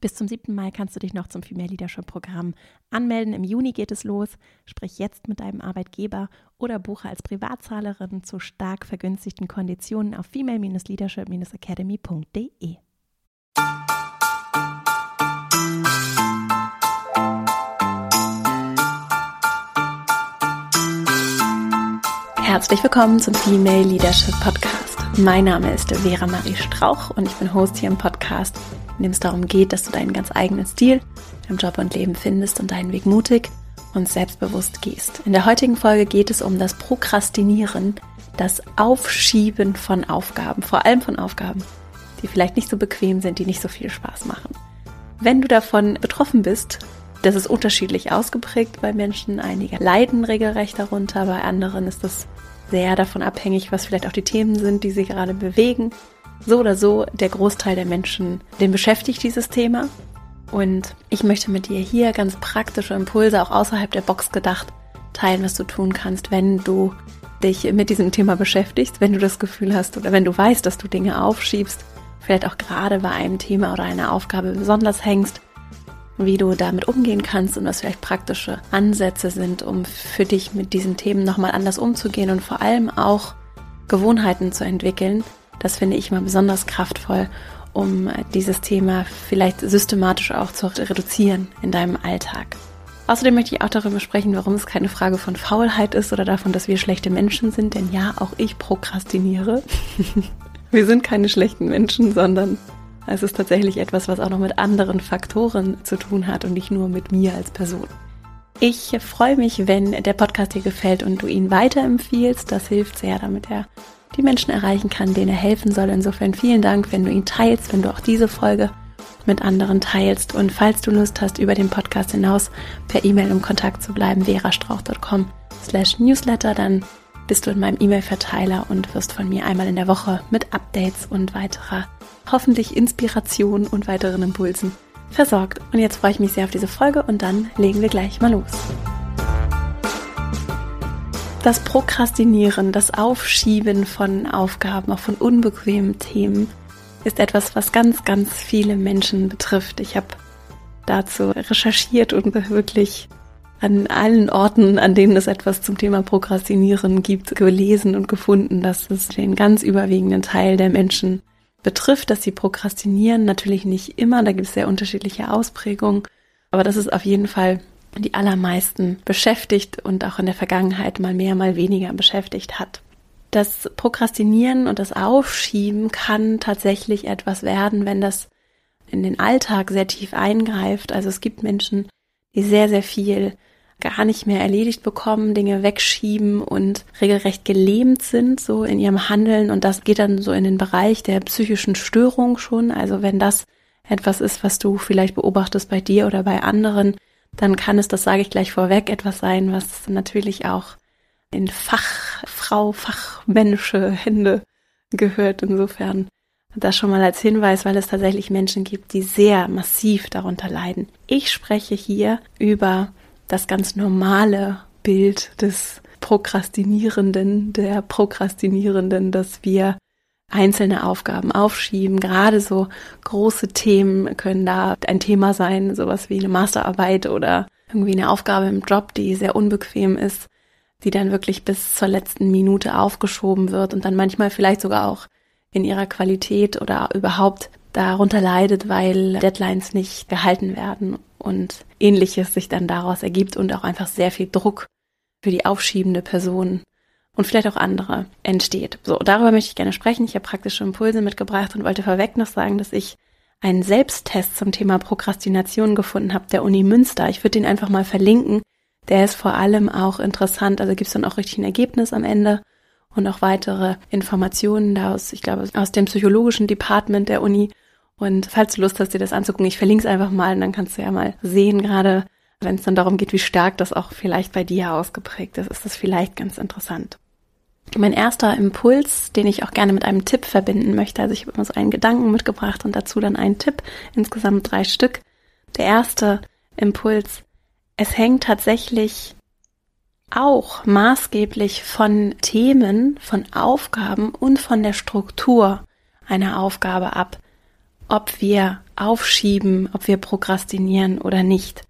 Bis zum 7. Mai kannst du dich noch zum Female Leadership Programm anmelden. Im Juni geht es los. Sprich jetzt mit deinem Arbeitgeber oder buche als Privatzahlerin zu stark vergünstigten Konditionen auf female-leadership-academy.de. Herzlich willkommen zum Female Leadership Podcast. Mein Name ist Vera Marie Strauch und ich bin Host hier im Podcast, in dem es darum geht, dass du deinen ganz eigenen Stil im Job und Leben findest und deinen Weg mutig und selbstbewusst gehst. In der heutigen Folge geht es um das Prokrastinieren, das Aufschieben von Aufgaben, vor allem von Aufgaben, die vielleicht nicht so bequem sind, die nicht so viel Spaß machen. Wenn du davon betroffen bist, das ist unterschiedlich ausgeprägt bei Menschen. Einige leiden regelrecht darunter, bei anderen ist das sehr davon abhängig, was vielleicht auch die Themen sind, die sie gerade bewegen. So oder so, der Großteil der Menschen, den beschäftigt dieses Thema. Und ich möchte mit dir hier ganz praktische Impulse, auch außerhalb der Box gedacht, teilen, was du tun kannst, wenn du dich mit diesem Thema beschäftigst, wenn du das Gefühl hast oder wenn du weißt, dass du Dinge aufschiebst, vielleicht auch gerade bei einem Thema oder einer Aufgabe besonders hängst wie du damit umgehen kannst und was vielleicht praktische Ansätze sind, um für dich mit diesen Themen nochmal anders umzugehen und vor allem auch Gewohnheiten zu entwickeln. Das finde ich mal besonders kraftvoll, um dieses Thema vielleicht systematisch auch zu reduzieren in deinem Alltag. Außerdem möchte ich auch darüber sprechen, warum es keine Frage von Faulheit ist oder davon, dass wir schlechte Menschen sind, denn ja, auch ich prokrastiniere. wir sind keine schlechten Menschen, sondern es ist tatsächlich etwas, was auch noch mit anderen Faktoren zu tun hat und nicht nur mit mir als Person. Ich freue mich, wenn der Podcast dir gefällt und du ihn weiterempfiehlst. Das hilft sehr, damit er die Menschen erreichen kann, denen er helfen soll. Insofern vielen Dank, wenn du ihn teilst, wenn du auch diese Folge mit anderen teilst. Und falls du Lust hast, über den Podcast hinaus per E-Mail im Kontakt zu bleiben, verastrauch.com slash newsletter, dann bist du in meinem E-Mail-Verteiler und wirst von mir einmal in der Woche mit Updates und weiterer hoffentlich Inspiration und weiteren Impulsen versorgt. Und jetzt freue ich mich sehr auf diese Folge und dann legen wir gleich mal los. Das Prokrastinieren, das Aufschieben von Aufgaben, auch von unbequemen Themen, ist etwas, was ganz, ganz viele Menschen betrifft. Ich habe dazu recherchiert und wirklich an allen Orten, an denen es etwas zum Thema Prokrastinieren gibt, gelesen und gefunden, dass es den ganz überwiegenden Teil der Menschen betrifft, dass sie prokrastinieren. Natürlich nicht immer, da gibt es sehr unterschiedliche Ausprägungen, aber das ist auf jeden Fall die allermeisten beschäftigt und auch in der Vergangenheit mal mehr, mal weniger beschäftigt hat. Das Prokrastinieren und das Aufschieben kann tatsächlich etwas werden, wenn das in den Alltag sehr tief eingreift. Also es gibt Menschen, die sehr, sehr viel gar nicht mehr erledigt bekommen, Dinge wegschieben und regelrecht gelähmt sind, so in ihrem Handeln. Und das geht dann so in den Bereich der psychischen Störung schon. Also wenn das etwas ist, was du vielleicht beobachtest bei dir oder bei anderen, dann kann es, das sage ich gleich vorweg, etwas sein, was natürlich auch in Fachfrau, fachmännische Hände gehört. Insofern das schon mal als Hinweis, weil es tatsächlich Menschen gibt, die sehr massiv darunter leiden. Ich spreche hier über das ganz normale Bild des Prokrastinierenden, der Prokrastinierenden, dass wir einzelne Aufgaben aufschieben. Gerade so große Themen können da ein Thema sein, sowas wie eine Masterarbeit oder irgendwie eine Aufgabe im Job, die sehr unbequem ist, die dann wirklich bis zur letzten Minute aufgeschoben wird und dann manchmal vielleicht sogar auch in ihrer Qualität oder überhaupt darunter leidet, weil Deadlines nicht gehalten werden und ähnliches sich dann daraus ergibt und auch einfach sehr viel Druck für die aufschiebende Person und vielleicht auch andere entsteht. So, darüber möchte ich gerne sprechen. Ich habe praktische Impulse mitgebracht und wollte vorweg noch sagen, dass ich einen Selbsttest zum Thema Prokrastination gefunden habe, der Uni Münster. Ich würde den einfach mal verlinken. Der ist vor allem auch interessant, also gibt es dann auch richtig ein Ergebnis am Ende und auch weitere Informationen da aus, ich glaube, aus dem psychologischen Department der Uni und falls du Lust hast, dir das anzugucken, ich verlinke es einfach mal und dann kannst du ja mal sehen, gerade wenn es dann darum geht, wie stark das auch vielleicht bei dir ausgeprägt ist, ist das vielleicht ganz interessant. Mein erster Impuls, den ich auch gerne mit einem Tipp verbinden möchte, also ich habe immer so einen Gedanken mitgebracht und dazu dann einen Tipp, insgesamt drei Stück. Der erste Impuls, es hängt tatsächlich auch maßgeblich von Themen, von Aufgaben und von der Struktur einer Aufgabe ab, ob wir aufschieben, ob wir prokrastinieren oder nicht.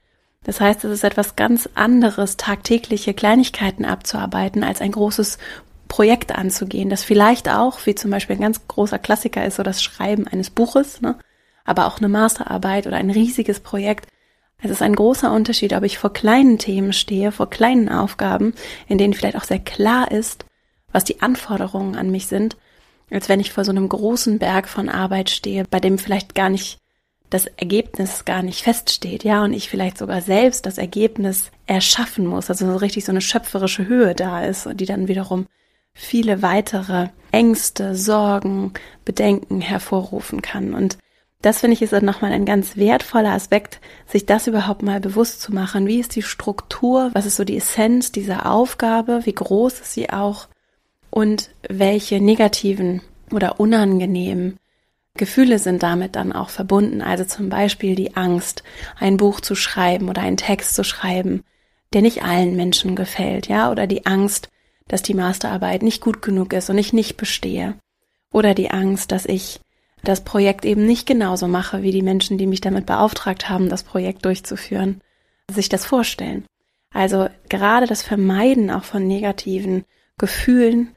Das heißt, es ist etwas ganz anderes, tagtägliche Kleinigkeiten abzuarbeiten, als ein großes Projekt anzugehen, das vielleicht auch, wie zum Beispiel ein ganz großer Klassiker ist, so das Schreiben eines Buches, ne? aber auch eine Masterarbeit oder ein riesiges Projekt. Es ist ein großer Unterschied, ob ich vor kleinen Themen stehe, vor kleinen Aufgaben, in denen vielleicht auch sehr klar ist, was die Anforderungen an mich sind, als wenn ich vor so einem großen Berg von Arbeit stehe, bei dem vielleicht gar nicht das Ergebnis gar nicht feststeht, ja, und ich vielleicht sogar selbst das Ergebnis erschaffen muss, also so richtig so eine schöpferische Höhe da ist die dann wiederum viele weitere Ängste, Sorgen, Bedenken hervorrufen kann. Und das finde ich ist dann nochmal ein ganz wertvoller Aspekt, sich das überhaupt mal bewusst zu machen. Wie ist die Struktur? Was ist so die Essenz dieser Aufgabe? Wie groß ist sie auch? Und welche negativen oder unangenehmen Gefühle sind damit dann auch verbunden. Also zum Beispiel die Angst, ein Buch zu schreiben oder einen Text zu schreiben, der nicht allen Menschen gefällt, ja, oder die Angst, dass die Masterarbeit nicht gut genug ist und ich nicht bestehe. Oder die Angst, dass ich das Projekt eben nicht genauso mache, wie die Menschen, die mich damit beauftragt haben, das Projekt durchzuführen, sich das vorstellen. Also gerade das Vermeiden auch von negativen Gefühlen,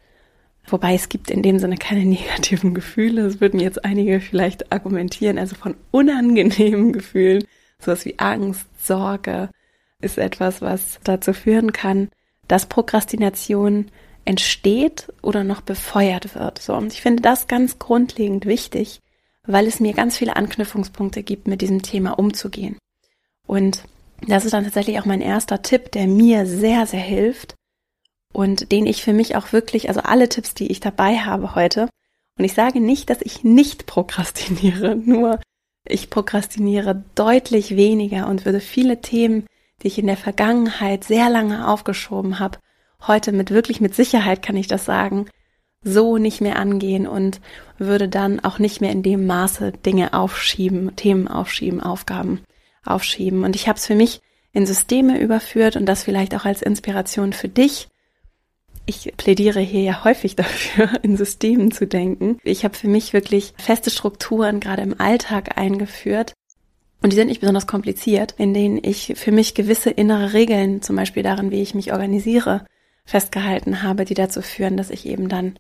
wobei es gibt in dem Sinne keine negativen Gefühle, das würden jetzt einige vielleicht argumentieren, also von unangenehmen Gefühlen, sowas wie Angst, Sorge, ist etwas, was dazu führen kann, dass Prokrastination entsteht oder noch befeuert wird. So, und ich finde das ganz grundlegend wichtig, weil es mir ganz viele Anknüpfungspunkte gibt, mit diesem Thema umzugehen. Und das ist dann tatsächlich auch mein erster Tipp, der mir sehr, sehr hilft und den ich für mich auch wirklich, also alle Tipps, die ich dabei habe heute, und ich sage nicht, dass ich nicht prokrastiniere, nur ich prokrastiniere deutlich weniger und würde viele Themen die ich in der Vergangenheit sehr lange aufgeschoben habe, heute mit wirklich mit Sicherheit kann ich das sagen, so nicht mehr angehen und würde dann auch nicht mehr in dem Maße Dinge aufschieben, Themen aufschieben, Aufgaben aufschieben. Und ich habe es für mich in Systeme überführt und das vielleicht auch als Inspiration für dich. Ich plädiere hier ja häufig dafür, in Systemen zu denken. Ich habe für mich wirklich feste Strukturen gerade im Alltag eingeführt, und die sind nicht besonders kompliziert, in denen ich für mich gewisse innere Regeln, zum Beispiel darin, wie ich mich organisiere, festgehalten habe, die dazu führen, dass ich eben dann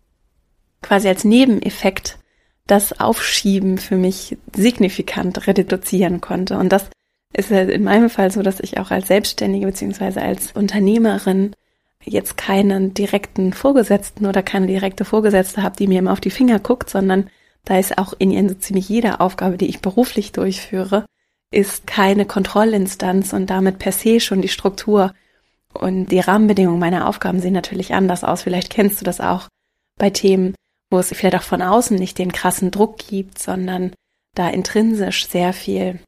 quasi als Nebeneffekt das Aufschieben für mich signifikant reduzieren konnte. Und das ist in meinem Fall so, dass ich auch als Selbstständige beziehungsweise als Unternehmerin jetzt keinen direkten Vorgesetzten oder keine direkte Vorgesetzte habe, die mir immer auf die Finger guckt, sondern da ist auch in so ziemlich jeder Aufgabe, die ich beruflich durchführe, ist keine Kontrollinstanz und damit per se schon die Struktur und die Rahmenbedingungen meiner Aufgaben sehen natürlich anders aus. Vielleicht kennst du das auch bei Themen, wo es vielleicht auch von außen nicht den krassen Druck gibt, sondern da intrinsisch sehr viel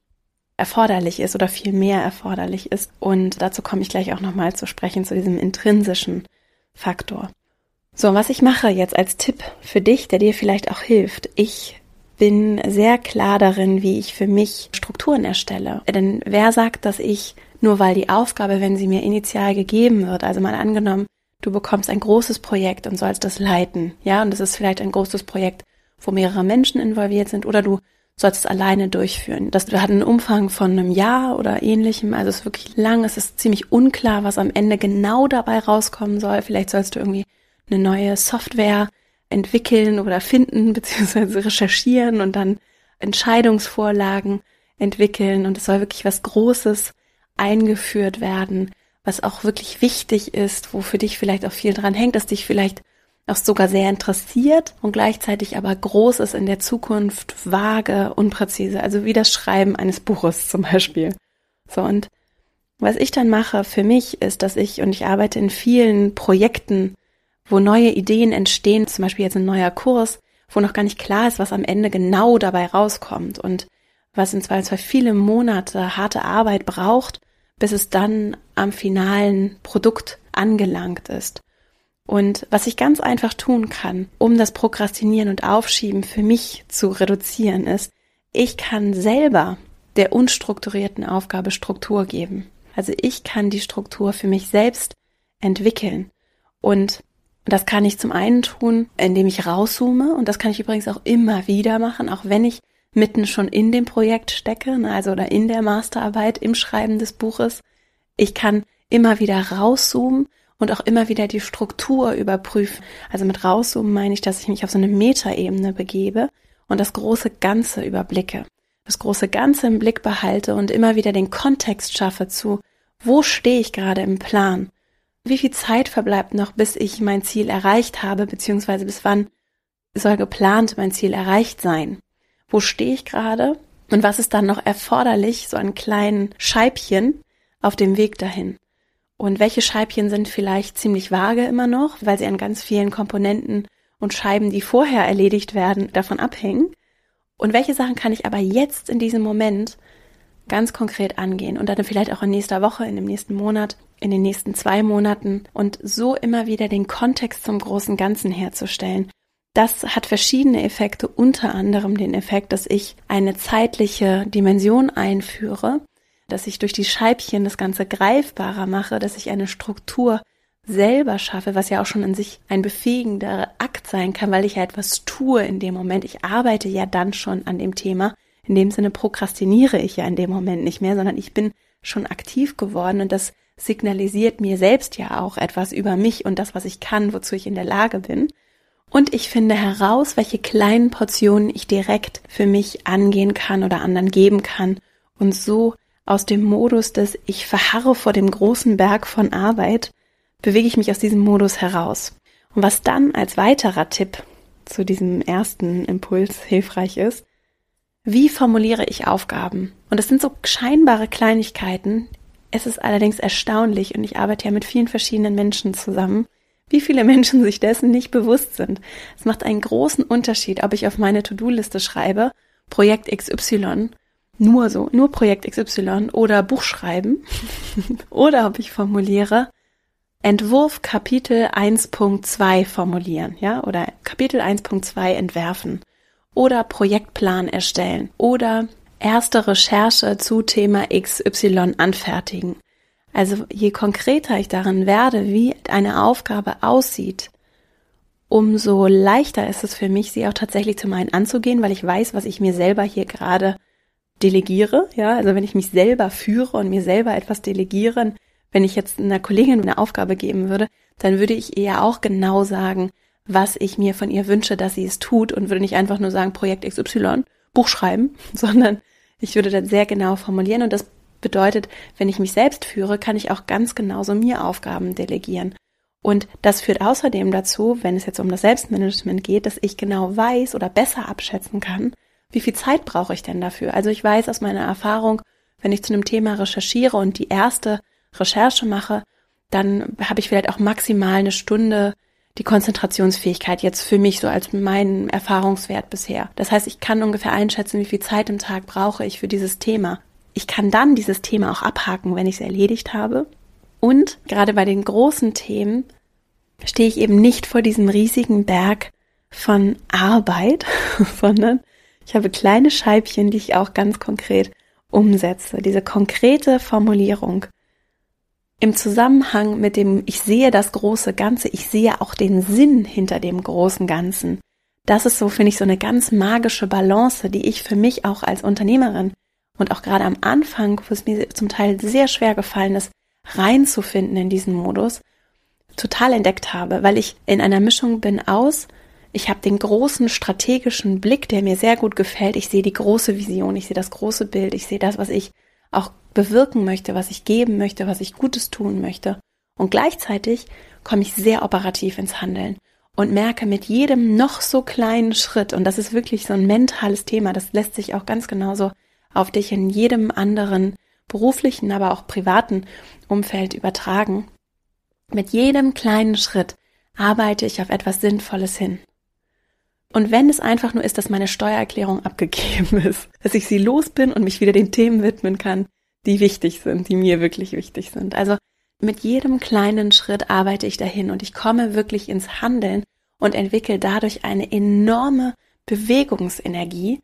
erforderlich ist oder viel mehr erforderlich ist. Und dazu komme ich gleich auch nochmal zu sprechen, zu diesem intrinsischen Faktor. So, was ich mache jetzt als Tipp für dich, der dir vielleicht auch hilft. Ich bin sehr klar darin, wie ich für mich Strukturen erstelle. Denn wer sagt, dass ich nur weil die Aufgabe, wenn sie mir initial gegeben wird, also mal angenommen, du bekommst ein großes Projekt und sollst das leiten, ja, und es ist vielleicht ein großes Projekt, wo mehrere Menschen involviert sind, oder du sollst es alleine durchführen. Das hat einen Umfang von einem Jahr oder ähnlichem, also es ist wirklich lang, es ist ziemlich unklar, was am Ende genau dabei rauskommen soll. Vielleicht sollst du irgendwie eine neue Software entwickeln oder finden beziehungsweise recherchieren und dann Entscheidungsvorlagen entwickeln und es soll wirklich was Großes eingeführt werden, was auch wirklich wichtig ist, wo für dich vielleicht auch viel dran hängt, dass dich vielleicht auch sogar sehr interessiert und gleichzeitig aber groß ist in der Zukunft, vage, unpräzise, also wie das Schreiben eines Buches zum Beispiel. So und was ich dann mache für mich ist, dass ich, und ich arbeite in vielen Projekten wo neue Ideen entstehen, zum Beispiel jetzt ein neuer Kurs, wo noch gar nicht klar ist, was am Ende genau dabei rauskommt und was in Zweifelsfall viele Monate harte Arbeit braucht, bis es dann am finalen Produkt angelangt ist. Und was ich ganz einfach tun kann, um das Prokrastinieren und Aufschieben für mich zu reduzieren, ist, ich kann selber der unstrukturierten Aufgabe Struktur geben. Also ich kann die Struktur für mich selbst entwickeln. Und das kann ich zum einen tun, indem ich rauszoome und das kann ich übrigens auch immer wieder machen, auch wenn ich mitten schon in dem Projekt stecke, ne, also oder in der Masterarbeit, im Schreiben des Buches. Ich kann immer wieder rauszoomen und auch immer wieder die Struktur überprüfen. Also mit rauszoomen meine ich, dass ich mich auf so eine Metaebene begebe und das große Ganze überblicke. Das große Ganze im Blick behalte und immer wieder den Kontext schaffe zu, wo stehe ich gerade im Plan? Wie viel Zeit verbleibt noch, bis ich mein Ziel erreicht habe, beziehungsweise bis wann soll geplant mein Ziel erreicht sein? Wo stehe ich gerade? Und was ist dann noch erforderlich, so ein kleinen Scheibchen auf dem Weg dahin? Und welche Scheibchen sind vielleicht ziemlich vage immer noch, weil sie an ganz vielen Komponenten und Scheiben, die vorher erledigt werden, davon abhängen? Und welche Sachen kann ich aber jetzt in diesem Moment ganz konkret angehen und dann vielleicht auch in nächster Woche, in dem nächsten Monat, in den nächsten zwei Monaten und so immer wieder den Kontext zum großen Ganzen herzustellen. Das hat verschiedene Effekte, unter anderem den Effekt, dass ich eine zeitliche Dimension einführe, dass ich durch die Scheibchen das Ganze greifbarer mache, dass ich eine Struktur selber schaffe, was ja auch schon an sich ein befähigender Akt sein kann, weil ich ja etwas tue in dem Moment. Ich arbeite ja dann schon an dem Thema. In dem Sinne prokrastiniere ich ja in dem Moment nicht mehr, sondern ich bin schon aktiv geworden und das signalisiert mir selbst ja auch etwas über mich und das, was ich kann, wozu ich in der Lage bin. Und ich finde heraus, welche kleinen Portionen ich direkt für mich angehen kann oder anderen geben kann und so aus dem Modus des ich verharre vor dem großen Berg von Arbeit, bewege ich mich aus diesem Modus heraus. Und was dann als weiterer Tipp zu diesem ersten Impuls hilfreich ist, wie formuliere ich Aufgaben? Und das sind so scheinbare Kleinigkeiten. Es ist allerdings erstaunlich und ich arbeite ja mit vielen verschiedenen Menschen zusammen, wie viele Menschen sich dessen nicht bewusst sind. Es macht einen großen Unterschied, ob ich auf meine To-Do-Liste schreibe, Projekt XY nur so, nur Projekt XY oder Buch schreiben oder ob ich formuliere Entwurf Kapitel 1.2 formulieren, ja, oder Kapitel 1.2 entwerfen oder Projektplan erstellen oder erste Recherche zu Thema XY anfertigen. Also je konkreter ich darin werde, wie eine Aufgabe aussieht, umso leichter ist es für mich, sie auch tatsächlich zum einen anzugehen, weil ich weiß, was ich mir selber hier gerade delegiere, ja, also wenn ich mich selber führe und mir selber etwas delegieren, wenn ich jetzt einer Kollegin eine Aufgabe geben würde, dann würde ich eher auch genau sagen, was ich mir von ihr wünsche, dass sie es tut und würde nicht einfach nur sagen, Projekt XY, Buch schreiben, sondern ich würde dann sehr genau formulieren und das bedeutet, wenn ich mich selbst führe, kann ich auch ganz genauso mir Aufgaben delegieren. Und das führt außerdem dazu, wenn es jetzt um das Selbstmanagement geht, dass ich genau weiß oder besser abschätzen kann, wie viel Zeit brauche ich denn dafür? Also ich weiß aus meiner Erfahrung, wenn ich zu einem Thema recherchiere und die erste Recherche mache, dann habe ich vielleicht auch maximal eine Stunde die Konzentrationsfähigkeit jetzt für mich so als mein Erfahrungswert bisher. Das heißt, ich kann ungefähr einschätzen, wie viel Zeit im Tag brauche ich für dieses Thema. Ich kann dann dieses Thema auch abhaken, wenn ich es erledigt habe. Und gerade bei den großen Themen stehe ich eben nicht vor diesem riesigen Berg von Arbeit, sondern ich habe kleine Scheibchen, die ich auch ganz konkret umsetze. Diese konkrete Formulierung im Zusammenhang mit dem Ich sehe das große Ganze, ich sehe auch den Sinn hinter dem großen Ganzen. Das ist so, finde ich, so eine ganz magische Balance, die ich für mich auch als Unternehmerin und auch gerade am Anfang, wo es mir zum Teil sehr schwer gefallen ist, reinzufinden in diesen Modus, total entdeckt habe, weil ich in einer Mischung bin aus ich habe den großen strategischen Blick, der mir sehr gut gefällt. Ich sehe die große Vision, ich sehe das große Bild, ich sehe das, was ich auch bewirken möchte, was ich geben möchte, was ich Gutes tun möchte. Und gleichzeitig komme ich sehr operativ ins Handeln und merke mit jedem noch so kleinen Schritt, und das ist wirklich so ein mentales Thema, das lässt sich auch ganz genauso auf dich in jedem anderen beruflichen, aber auch privaten Umfeld übertragen. Mit jedem kleinen Schritt arbeite ich auf etwas Sinnvolles hin. Und wenn es einfach nur ist, dass meine Steuererklärung abgegeben ist, dass ich sie los bin und mich wieder den Themen widmen kann, die wichtig sind, die mir wirklich wichtig sind. Also mit jedem kleinen Schritt arbeite ich dahin und ich komme wirklich ins Handeln und entwickle dadurch eine enorme Bewegungsenergie,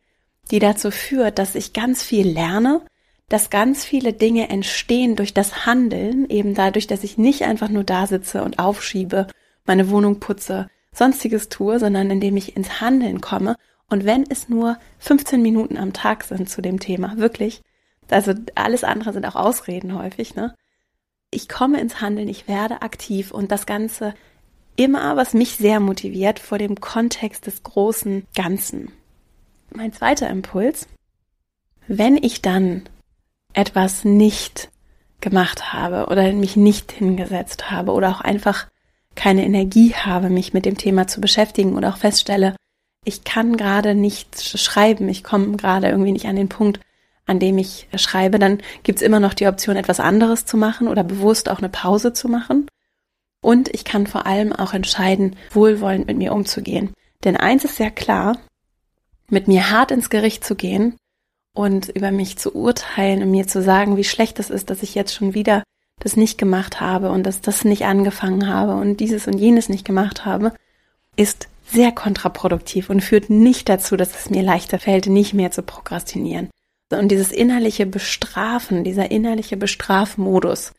die dazu führt, dass ich ganz viel lerne, dass ganz viele Dinge entstehen durch das Handeln, eben dadurch, dass ich nicht einfach nur da sitze und aufschiebe, meine Wohnung putze, sonstiges tue, sondern indem ich ins Handeln komme Und wenn es nur 15 Minuten am Tag sind zu dem Thema, wirklich, also alles andere sind auch Ausreden häufig, ne? Ich komme ins Handeln, ich werde aktiv und das Ganze immer, was mich sehr motiviert, vor dem Kontext des großen Ganzen. Mein zweiter Impuls, wenn ich dann etwas nicht gemacht habe oder mich nicht hingesetzt habe oder auch einfach keine Energie habe, mich mit dem Thema zu beschäftigen oder auch feststelle, ich kann gerade nicht schreiben, ich komme gerade irgendwie nicht an den Punkt, an dem ich schreibe, dann gibt's immer noch die Option, etwas anderes zu machen oder bewusst auch eine Pause zu machen. Und ich kann vor allem auch entscheiden, wohlwollend mit mir umzugehen. Denn eins ist sehr klar, mit mir hart ins Gericht zu gehen und über mich zu urteilen und mir zu sagen, wie schlecht es ist, dass ich jetzt schon wieder das nicht gemacht habe und dass das nicht angefangen habe und dieses und jenes nicht gemacht habe, ist sehr kontraproduktiv und führt nicht dazu, dass es mir leichter fällt, nicht mehr zu prokrastinieren. Und dieses innerliche Bestrafen, dieser innerliche Bestrafmodus,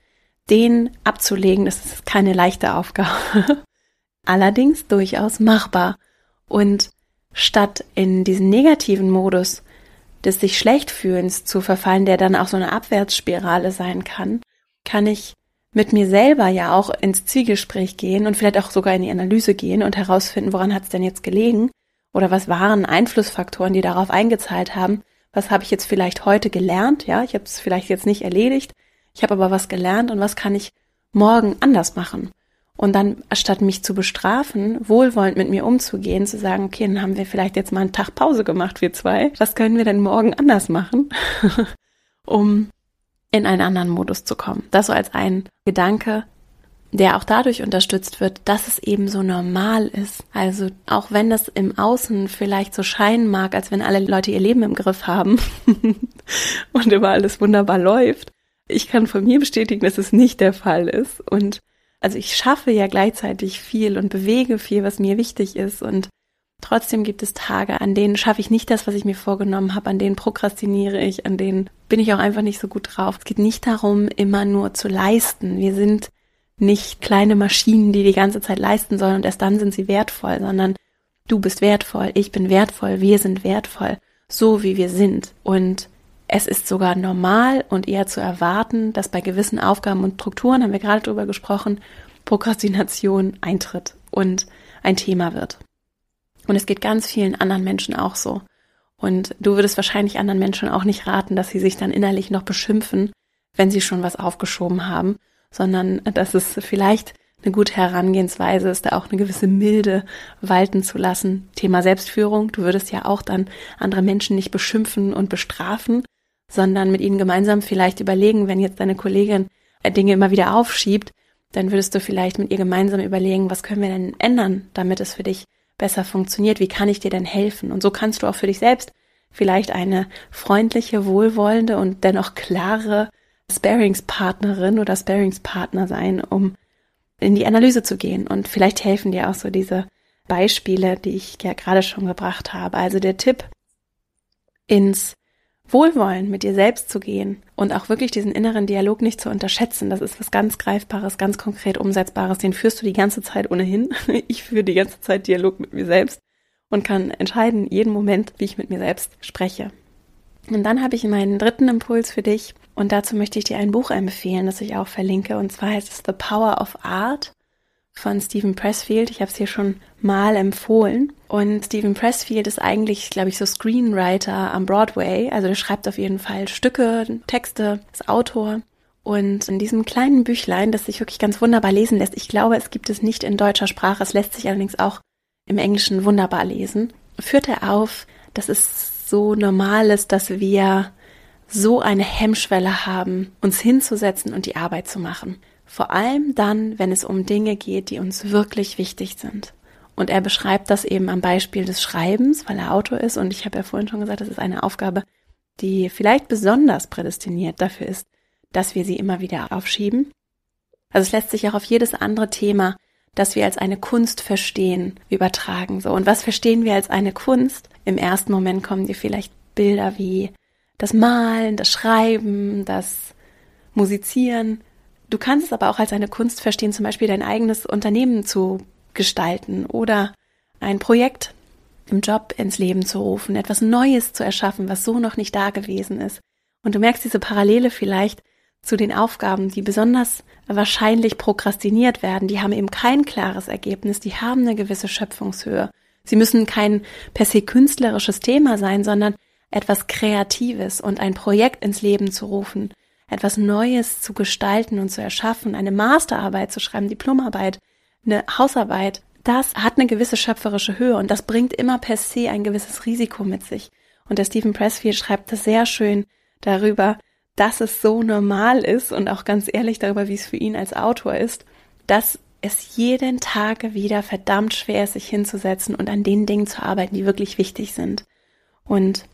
den abzulegen, das ist keine leichte Aufgabe. Allerdings durchaus machbar. Und statt in diesen negativen Modus des sich schlecht fühlens zu verfallen, der dann auch so eine Abwärtsspirale sein kann, kann ich mit mir selber ja auch ins Zwiegespräch gehen und vielleicht auch sogar in die Analyse gehen und herausfinden, woran hat es denn jetzt gelegen oder was waren Einflussfaktoren, die darauf eingezahlt haben. Was habe ich jetzt vielleicht heute gelernt? Ja, ich habe es vielleicht jetzt nicht erledigt, ich habe aber was gelernt und was kann ich morgen anders machen? Und dann, statt mich zu bestrafen, wohlwollend mit mir umzugehen, zu sagen, okay, dann haben wir vielleicht jetzt mal einen Tag Pause gemacht, wir zwei. Was können wir denn morgen anders machen, um in einen anderen Modus zu kommen? Das so als ein Gedanke, der auch dadurch unterstützt wird, dass es eben so normal ist. Also auch wenn das im Außen vielleicht so scheinen mag, als wenn alle Leute ihr Leben im Griff haben und immer alles wunderbar läuft. Ich kann von mir bestätigen, dass es nicht der Fall ist. Und also ich schaffe ja gleichzeitig viel und bewege viel, was mir wichtig ist. Und trotzdem gibt es Tage, an denen schaffe ich nicht das, was ich mir vorgenommen habe, an denen prokrastiniere ich, an denen bin ich auch einfach nicht so gut drauf. Es geht nicht darum, immer nur zu leisten. Wir sind nicht kleine Maschinen, die die ganze Zeit leisten sollen und erst dann sind sie wertvoll, sondern du bist wertvoll, ich bin wertvoll, wir sind wertvoll, so wie wir sind. Und es ist sogar normal und eher zu erwarten, dass bei gewissen Aufgaben und Strukturen, haben wir gerade drüber gesprochen, Prokrastination eintritt und ein Thema wird. Und es geht ganz vielen anderen Menschen auch so. Und du würdest wahrscheinlich anderen Menschen auch nicht raten, dass sie sich dann innerlich noch beschimpfen, wenn sie schon was aufgeschoben haben, sondern dass es vielleicht eine gute Herangehensweise ist, da auch eine gewisse Milde walten zu lassen. Thema Selbstführung. Du würdest ja auch dann andere Menschen nicht beschimpfen und bestrafen, sondern mit ihnen gemeinsam vielleicht überlegen, wenn jetzt deine Kollegin äh, Dinge immer wieder aufschiebt, dann würdest du vielleicht mit ihr gemeinsam überlegen, was können wir denn ändern, damit es für dich besser funktioniert? Wie kann ich dir denn helfen? Und so kannst du auch für dich selbst vielleicht eine freundliche, wohlwollende und dennoch klare Sparingspartnerin oder Sparingspartner sein, um in die Analyse zu gehen. Und vielleicht helfen dir auch so diese Beispiele, die ich ja gerade schon gebracht habe. Also der Tipp, ins Wohlwollen mit dir selbst zu gehen und auch wirklich diesen inneren Dialog nicht zu unterschätzen. Das ist was ganz Greifbares, ganz konkret Umsetzbares. Den führst du die ganze Zeit ohnehin. Ich führe die ganze Zeit Dialog mit mir selbst und kann entscheiden, jeden Moment, wie ich mit mir selbst spreche. Und dann habe ich meinen dritten Impuls für dich und dazu möchte ich dir ein Buch empfehlen, das ich auch verlinke. Und zwar heißt es The Power of Art von Stephen Pressfield. Ich habe es hier schon mal empfohlen. Und Stephen Pressfield ist eigentlich, glaube ich, so Screenwriter am Broadway. Also der schreibt auf jeden Fall Stücke, Texte, ist Autor. Und in diesem kleinen Büchlein, das sich wirklich ganz wunderbar lesen lässt, ich glaube, es gibt es nicht in deutscher Sprache, es lässt sich allerdings auch im Englischen wunderbar lesen, führt er auf, dass es so normal ist, dass wir so eine Hemmschwelle haben, uns hinzusetzen und die Arbeit zu machen. Vor allem dann, wenn es um Dinge geht, die uns wirklich wichtig sind. Und er beschreibt das eben am Beispiel des Schreibens, weil er Autor ist. Und ich habe ja vorhin schon gesagt, das ist eine Aufgabe, die vielleicht besonders prädestiniert dafür ist, dass wir sie immer wieder aufschieben. Also es lässt sich auch auf jedes andere Thema, das wir als eine Kunst verstehen, übertragen. So. Und was verstehen wir als eine Kunst? Im ersten Moment kommen dir vielleicht Bilder wie das Malen, das Schreiben, das Musizieren. Du kannst es aber auch als eine Kunst verstehen, zum Beispiel dein eigenes Unternehmen zu gestalten oder ein Projekt im Job ins Leben zu rufen, etwas Neues zu erschaffen, was so noch nicht da gewesen ist. Und du merkst diese Parallele vielleicht zu den Aufgaben, die besonders wahrscheinlich prokrastiniert werden. Die haben eben kein klares Ergebnis, die haben eine gewisse Schöpfungshöhe. Sie müssen kein per se künstlerisches Thema sein, sondern etwas Kreatives und ein Projekt ins Leben zu rufen, etwas Neues zu gestalten und zu erschaffen, eine Masterarbeit zu schreiben, Diplomarbeit, eine Hausarbeit, das hat eine gewisse schöpferische Höhe und das bringt immer per se ein gewisses Risiko mit sich. Und der Stephen Pressfield schreibt das sehr schön darüber, dass es so normal ist und auch ganz ehrlich darüber, wie es für ihn als Autor ist, dass es jeden Tag wieder verdammt schwer ist, sich hinzusetzen und an den Dingen zu arbeiten, die wirklich wichtig sind. Und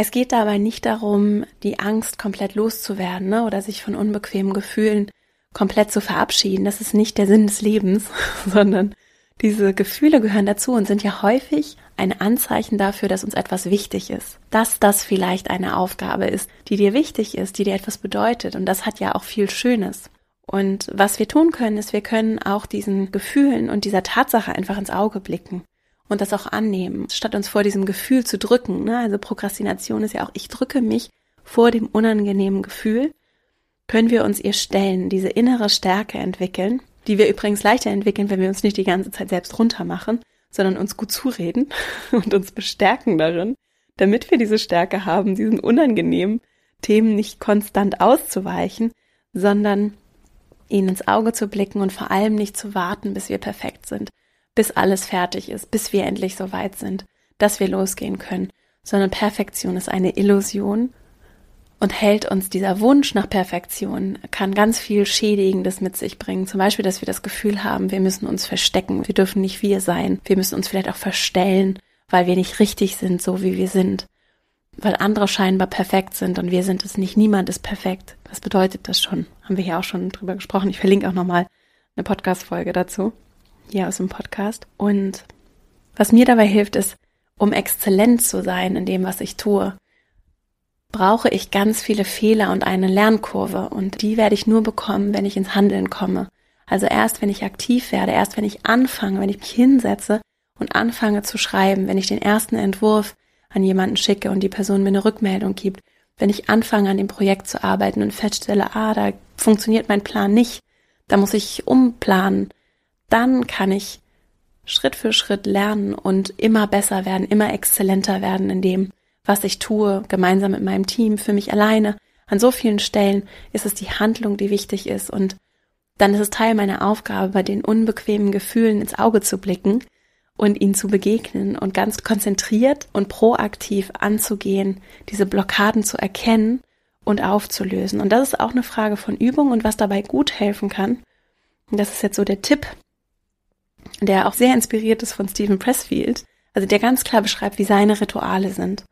es geht dabei nicht darum, die Angst komplett loszuwerden ne, oder sich von unbequemen Gefühlen komplett zu verabschieden. Das ist nicht der Sinn des Lebens, sondern diese Gefühle gehören dazu und sind ja häufig ein Anzeichen dafür, dass uns etwas wichtig ist. Dass das vielleicht eine Aufgabe ist, die dir wichtig ist, die dir etwas bedeutet. Und das hat ja auch viel Schönes. Und was wir tun können, ist, wir können auch diesen Gefühlen und dieser Tatsache einfach ins Auge blicken und das auch annehmen, statt uns vor diesem Gefühl zu drücken. Ne? Also Prokrastination ist ja auch, ich drücke mich vor dem unangenehmen Gefühl, können wir uns ihr stellen, diese innere Stärke entwickeln, die wir übrigens leichter entwickeln, wenn wir uns nicht die ganze Zeit selbst runter machen, sondern uns gut zureden und uns bestärken darin, damit wir diese Stärke haben, diesen unangenehmen Themen nicht konstant auszuweichen, sondern ihnen ins Auge zu blicken und vor allem nicht zu warten, bis wir perfekt sind, bis alles fertig ist, bis wir endlich so weit sind, dass wir losgehen können, sondern Perfektion ist eine Illusion und hält uns dieser Wunsch nach Perfektion, kann ganz viel Schädigendes mit sich bringen. Zum Beispiel, dass wir das Gefühl haben, wir müssen uns verstecken, wir dürfen nicht wir sein, wir müssen uns vielleicht auch verstellen, weil wir nicht richtig sind, so wie wir sind. Weil andere scheinbar perfekt sind und wir sind es nicht. Niemand ist perfekt. Was bedeutet das schon? Haben wir hier auch schon drüber gesprochen. Ich verlinke auch nochmal eine Podcast-Folge dazu hier aus dem Podcast. Und was mir dabei hilft, ist, um exzellent zu sein in dem, was ich tue, brauche ich ganz viele Fehler und eine Lernkurve. Und die werde ich nur bekommen, wenn ich ins Handeln komme. Also erst, wenn ich aktiv werde, erst, wenn ich anfange, wenn ich mich hinsetze und anfange zu schreiben, wenn ich den ersten Entwurf an jemanden schicke und die Person mir eine Rückmeldung gibt, wenn ich anfange, an dem Projekt zu arbeiten und feststelle, ah, da funktioniert mein Plan nicht, da muss ich umplanen, dann kann ich Schritt für Schritt lernen und immer besser werden, immer exzellenter werden in dem, was ich tue, gemeinsam mit meinem Team, für mich alleine. An so vielen Stellen ist es die Handlung, die wichtig ist und dann ist es Teil meiner Aufgabe, bei den unbequemen Gefühlen ins Auge zu blicken und ihnen zu begegnen und ganz konzentriert und proaktiv anzugehen, diese Blockaden zu erkennen und aufzulösen. Und das ist auch eine Frage von Übung und was dabei gut helfen kann. Und das ist jetzt so der Tipp, der auch sehr inspiriert ist von Stephen Pressfield, also der ganz klar beschreibt, wie seine Rituale sind.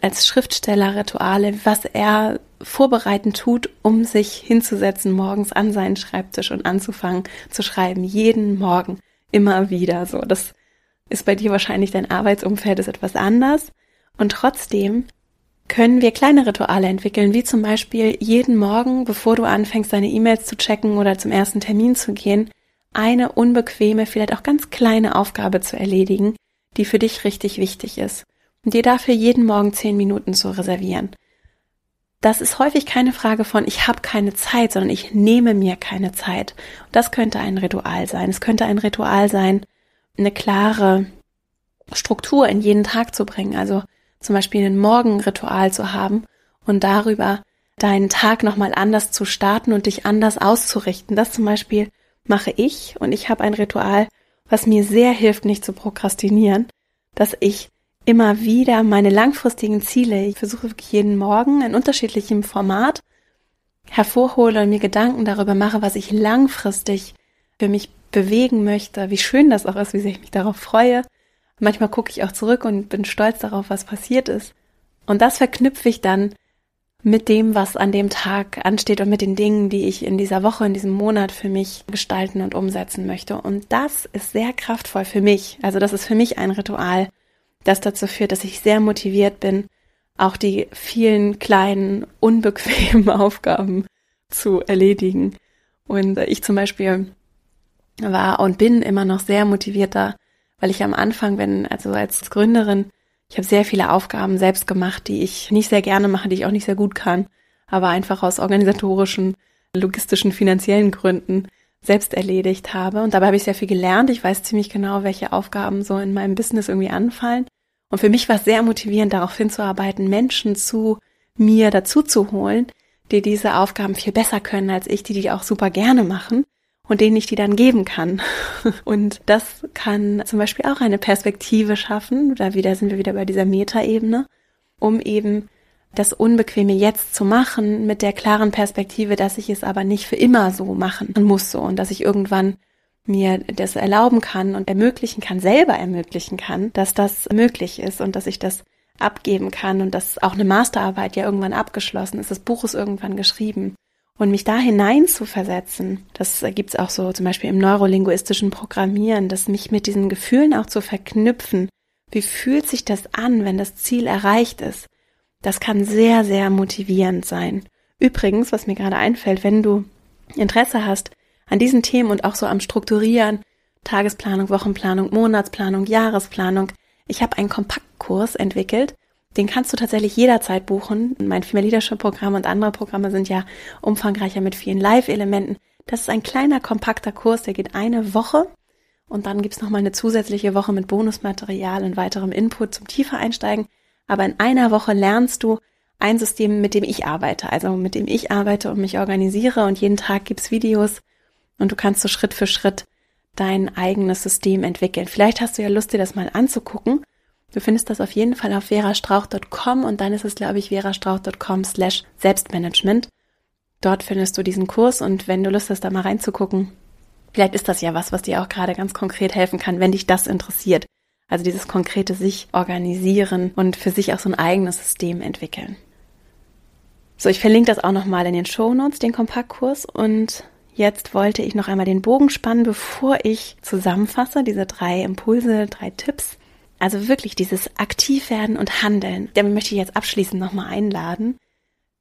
Als Schriftsteller Rituale, was er vorbereitend tut, um sich hinzusetzen morgens an seinen Schreibtisch und anzufangen zu schreiben, jeden Morgen, immer wieder so. Das ist bei dir wahrscheinlich dein Arbeitsumfeld ist etwas anders und trotzdem können wir kleine Rituale entwickeln, wie zum Beispiel jeden Morgen, bevor du anfängst, deine E-Mails zu checken oder zum ersten Termin zu gehen, eine unbequeme, vielleicht auch ganz kleine Aufgabe zu erledigen, die für dich richtig wichtig ist und dir dafür jeden Morgen zehn Minuten zu reservieren. Das ist häufig keine Frage von ich habe keine Zeit, sondern ich nehme mir keine Zeit. das könnte ein Ritual sein. Es könnte ein Ritual sein, eine klare Struktur in jeden Tag zu bringen. Also zum Beispiel ein Morgenritual zu haben und darüber deinen Tag nochmal anders zu starten und dich anders auszurichten. Das zum Beispiel mache ich und ich habe ein Ritual, was mir sehr hilft, nicht zu prokrastinieren, dass ich immer wieder meine langfristigen Ziele, ich versuche jeden Morgen in unterschiedlichem Format hervorhole und mir Gedanken darüber mache, was ich langfristig für mich bewegen möchte, wie schön das auch ist, wie sehr ich mich darauf freue. Manchmal gucke ich auch zurück und bin stolz darauf, was passiert ist. Und das verknüpfe ich dann mit dem, was an dem Tag ansteht und mit den Dingen, die ich in dieser Woche, in diesem Monat für mich gestalten und umsetzen möchte. Und das ist sehr kraftvoll für mich. Also das ist für mich ein Ritual, das dazu führt, dass ich sehr motiviert bin, auch die vielen kleinen, unbequemen Aufgaben zu erledigen. Und ich zum Beispiel war und bin immer noch sehr motivierter, weil ich am Anfang, wenn, also als Gründerin, ich habe sehr viele Aufgaben selbst gemacht, die ich nicht sehr gerne mache, die ich auch nicht sehr gut kann, aber einfach aus organisatorischen, logistischen, finanziellen Gründen selbst erledigt habe. Und dabei habe ich sehr viel gelernt. Ich weiß ziemlich genau, welche Aufgaben so in meinem Business irgendwie anfallen. Und für mich war es sehr motivierend, darauf hinzuarbeiten, Menschen zu mir dazu zu holen, die diese Aufgaben viel besser können als ich, die die auch super gerne machen und denen ich die dann geben kann. Und das kann zum Beispiel auch eine Perspektive schaffen, da wieder sind wir wieder bei dieser Metaebene, um eben das Unbequeme jetzt zu machen mit der klaren Perspektive, dass ich es aber nicht für immer so machen muss so und dass ich irgendwann mir das erlauben kann und ermöglichen kann, selber ermöglichen kann, dass das möglich ist und dass ich das abgeben kann und dass auch eine Masterarbeit ja irgendwann abgeschlossen ist, das Buch ist irgendwann geschrieben. Und mich da hinein zu versetzen, das gibt's auch so zum Beispiel im neurolinguistischen Programmieren, dass mich mit diesen Gefühlen auch zu verknüpfen. Wie fühlt sich das an, wenn das Ziel erreicht ist? Das kann sehr, sehr motivierend sein. Übrigens, was mir gerade einfällt, wenn du Interesse hast an diesen Themen und auch so am Strukturieren, Tagesplanung, Wochenplanung, Monatsplanung, Jahresplanung, ich habe einen Kompaktkurs entwickelt, den kannst du tatsächlich jederzeit buchen. Mein Female Leadership Programm und andere Programme sind ja umfangreicher mit vielen Live-Elementen. Das ist ein kleiner, kompakter Kurs, der geht eine Woche. Und dann gibt's noch mal eine zusätzliche Woche mit Bonusmaterial und weiterem Input zum tiefer einsteigen. Aber in einer Woche lernst du ein System, mit dem ich arbeite, also mit dem ich arbeite und mich organisiere. Und jeden Tag gibt's Videos und du kannst so Schritt für Schritt dein eigenes System entwickeln. Vielleicht hast du ja Lust, dir das mal anzugucken. Du findest das auf jeden Fall auf verastrauch.com und dann ist es, glaube ich, verastrauch.com slash Selbstmanagement. Dort findest du diesen Kurs und wenn du Lust hast, da mal reinzugucken, vielleicht ist das ja was, was dir auch gerade ganz konkret helfen kann, wenn dich das interessiert. Also dieses konkrete sich organisieren und für sich auch so ein eigenes System entwickeln. So, ich verlinke das auch nochmal in den Show Notes, den Kompaktkurs und Jetzt wollte ich noch einmal den Bogen spannen, bevor ich zusammenfasse, diese drei Impulse, drei Tipps. Also wirklich dieses Aktivwerden und Handeln. Damit möchte ich jetzt abschließend nochmal einladen,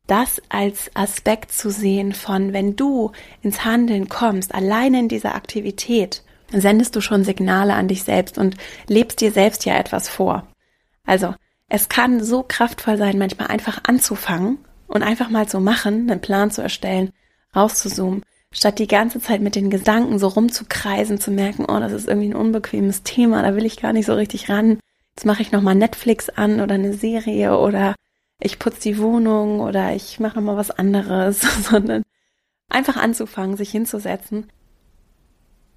das als Aspekt zu sehen von, wenn du ins Handeln kommst, alleine in dieser Aktivität, sendest du schon Signale an dich selbst und lebst dir selbst ja etwas vor. Also, es kann so kraftvoll sein, manchmal einfach anzufangen und einfach mal zu machen, einen Plan zu erstellen, rauszuzoomen statt die ganze Zeit mit den Gedanken so rumzukreisen, zu merken, oh, das ist irgendwie ein unbequemes Thema, da will ich gar nicht so richtig ran. Jetzt mache ich nochmal Netflix an oder eine Serie oder ich putze die Wohnung oder ich mache nochmal was anderes, sondern einfach anzufangen, sich hinzusetzen,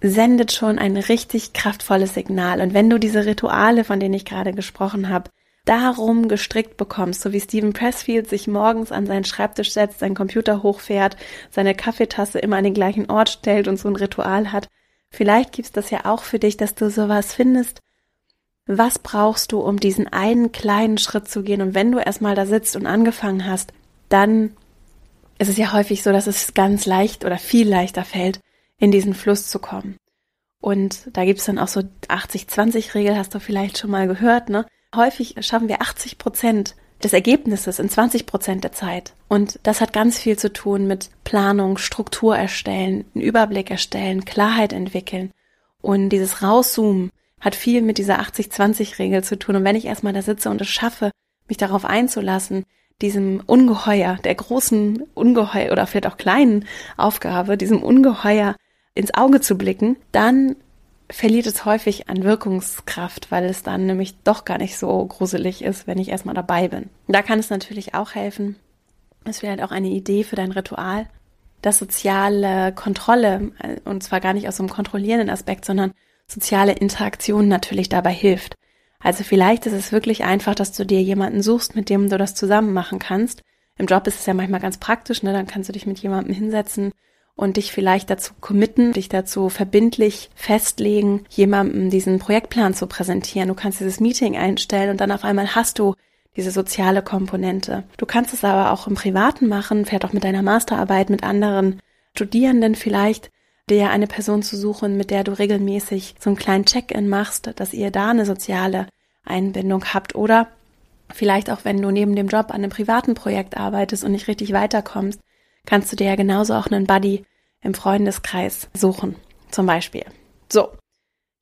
sendet schon ein richtig kraftvolles Signal. Und wenn du diese Rituale, von denen ich gerade gesprochen habe, darum gestrickt bekommst, so wie Stephen Pressfield sich morgens an seinen Schreibtisch setzt, seinen Computer hochfährt, seine Kaffeetasse immer an den gleichen Ort stellt und so ein Ritual hat. Vielleicht gibt's das ja auch für dich, dass du sowas findest. Was brauchst du, um diesen einen kleinen Schritt zu gehen? Und wenn du erstmal da sitzt und angefangen hast, dann ist es ja häufig so, dass es ganz leicht oder viel leichter fällt, in diesen Fluss zu kommen. Und da gibt's dann auch so 80-20-Regel, hast du vielleicht schon mal gehört, ne? Häufig schaffen wir 80 Prozent des Ergebnisses in 20 Prozent der Zeit. Und das hat ganz viel zu tun mit Planung, Struktur erstellen, einen Überblick erstellen, Klarheit entwickeln. Und dieses Rauszoomen hat viel mit dieser 80-20-Regel zu tun. Und wenn ich erstmal da sitze und es schaffe, mich darauf einzulassen, diesem Ungeheuer, der großen Ungeheuer oder vielleicht auch kleinen Aufgabe, diesem Ungeheuer ins Auge zu blicken, dann verliert es häufig an Wirkungskraft, weil es dann nämlich doch gar nicht so gruselig ist, wenn ich erstmal dabei bin. Da kann es natürlich auch helfen. Das wäre halt auch eine Idee für dein Ritual, dass soziale Kontrolle, äh, und zwar gar nicht aus so einem kontrollierenden Aspekt, sondern soziale Interaktion natürlich dabei hilft. Also vielleicht ist es wirklich einfach, dass du dir jemanden suchst, mit dem du das zusammen machen kannst. Im Job ist es ja manchmal ganz praktisch, ne? Dann kannst du dich mit jemandem hinsetzen und dich vielleicht dazu committen, dich dazu verbindlich festlegen, jemandem diesen Projektplan zu präsentieren. Du kannst dieses Meeting einstellen und dann auf einmal hast du diese soziale Komponente. Du kannst es aber auch im Privaten machen, vielleicht auch mit deiner Masterarbeit, mit anderen Studierenden vielleicht, dir eine Person zu suchen, mit der du regelmäßig so einen kleinen Check-in machst, dass ihr da eine soziale Einbindung habt oder vielleicht auch, wenn du neben dem Job an einem privaten Projekt arbeitest und nicht richtig weiterkommst, kannst du dir ja genauso auch einen Buddy im Freundeskreis suchen, zum Beispiel. So.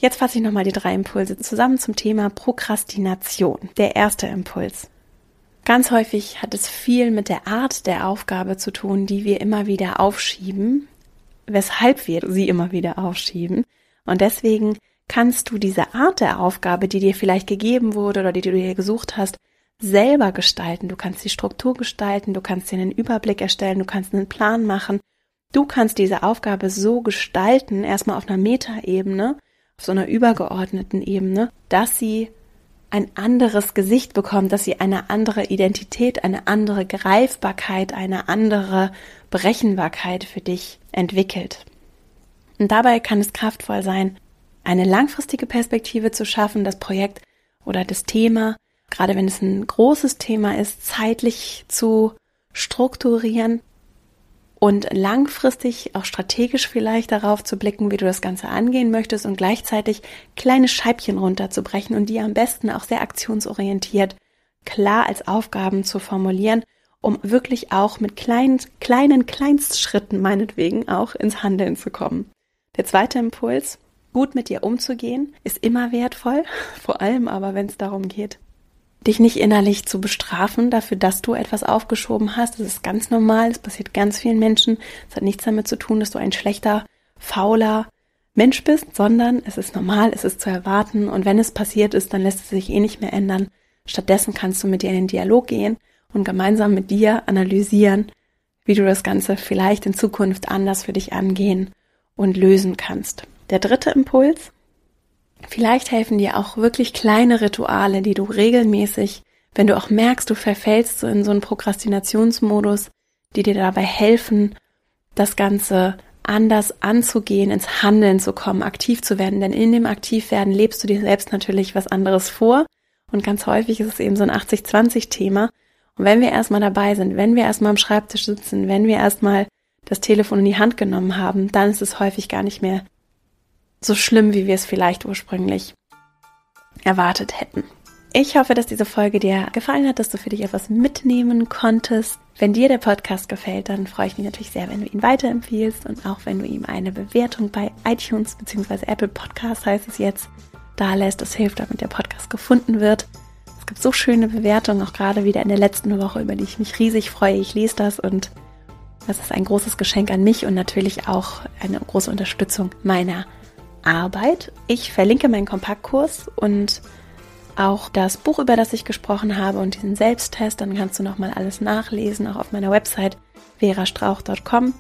Jetzt fasse ich nochmal die drei Impulse zusammen zum Thema Prokrastination. Der erste Impuls. Ganz häufig hat es viel mit der Art der Aufgabe zu tun, die wir immer wieder aufschieben, weshalb wir sie immer wieder aufschieben. Und deswegen kannst du diese Art der Aufgabe, die dir vielleicht gegeben wurde oder die du dir gesucht hast, selber gestalten. Du kannst die Struktur gestalten, du kannst dir einen Überblick erstellen, du kannst einen Plan machen. Du kannst diese Aufgabe so gestalten, erstmal auf einer Metaebene, auf so einer übergeordneten Ebene, dass sie ein anderes Gesicht bekommt, dass sie eine andere Identität, eine andere Greifbarkeit, eine andere Berechenbarkeit für dich entwickelt. Und dabei kann es kraftvoll sein, eine langfristige Perspektive zu schaffen, das Projekt oder das Thema, gerade wenn es ein großes Thema ist, zeitlich zu strukturieren und langfristig auch strategisch vielleicht darauf zu blicken, wie du das Ganze angehen möchtest und gleichzeitig kleine Scheibchen runterzubrechen und die am besten auch sehr aktionsorientiert klar als Aufgaben zu formulieren, um wirklich auch mit kleinen, kleinen Kleinstschritten meinetwegen auch ins Handeln zu kommen. Der zweite Impuls, gut mit dir umzugehen, ist immer wertvoll, vor allem aber, wenn es darum geht, dich nicht innerlich zu bestrafen dafür, dass du etwas aufgeschoben hast. Das ist ganz normal, das passiert ganz vielen Menschen. Es hat nichts damit zu tun, dass du ein schlechter, fauler Mensch bist, sondern es ist normal, es ist zu erwarten und wenn es passiert ist, dann lässt es sich eh nicht mehr ändern. Stattdessen kannst du mit dir in den Dialog gehen und gemeinsam mit dir analysieren, wie du das Ganze vielleicht in Zukunft anders für dich angehen und lösen kannst. Der dritte Impuls, Vielleicht helfen dir auch wirklich kleine Rituale, die du regelmäßig, wenn du auch merkst, du verfällst so in so einen Prokrastinationsmodus, die dir dabei helfen, das Ganze anders anzugehen, ins Handeln zu kommen, aktiv zu werden. Denn in dem Aktivwerden lebst du dir selbst natürlich was anderes vor. Und ganz häufig ist es eben so ein 80-20-Thema. Und wenn wir erstmal dabei sind, wenn wir erstmal am Schreibtisch sitzen, wenn wir erstmal das Telefon in die Hand genommen haben, dann ist es häufig gar nicht mehr so schlimm, wie wir es vielleicht ursprünglich erwartet hätten. Ich hoffe, dass diese Folge dir gefallen hat, dass du für dich etwas mitnehmen konntest. Wenn dir der Podcast gefällt, dann freue ich mich natürlich sehr, wenn du ihn weiterempfiehlst und auch wenn du ihm eine Bewertung bei iTunes bzw. Apple Podcast heißt es jetzt da lässt. Das hilft, damit der Podcast gefunden wird. Es gibt so schöne Bewertungen, auch gerade wieder in der letzten Woche, über die ich mich riesig freue. Ich lese das und das ist ein großes Geschenk an mich und natürlich auch eine große Unterstützung meiner Arbeit. Ich verlinke meinen Kompaktkurs und auch das Buch, über das ich gesprochen habe und diesen Selbsttest. Dann kannst du nochmal alles nachlesen, auch auf meiner Website verastrauch.com.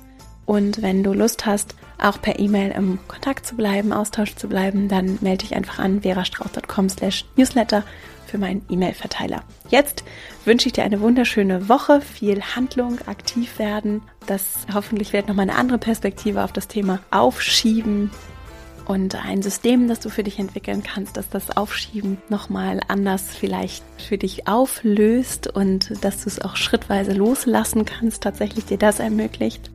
Und wenn du Lust hast, auch per E-Mail im Kontakt zu bleiben, Austausch zu bleiben, dann melde dich einfach an verastrauch.com slash newsletter für meinen E-Mail-Verteiler. Jetzt wünsche ich dir eine wunderschöne Woche, viel Handlung, aktiv werden. Das hoffentlich wird nochmal eine andere Perspektive auf das Thema Aufschieben und ein System, das du für dich entwickeln kannst, dass das Aufschieben nochmal anders vielleicht für dich auflöst und dass du es auch schrittweise loslassen kannst, tatsächlich dir das ermöglicht.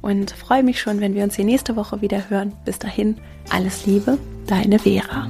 Und freue mich schon, wenn wir uns die nächste Woche wieder hören. Bis dahin, alles Liebe, deine Vera.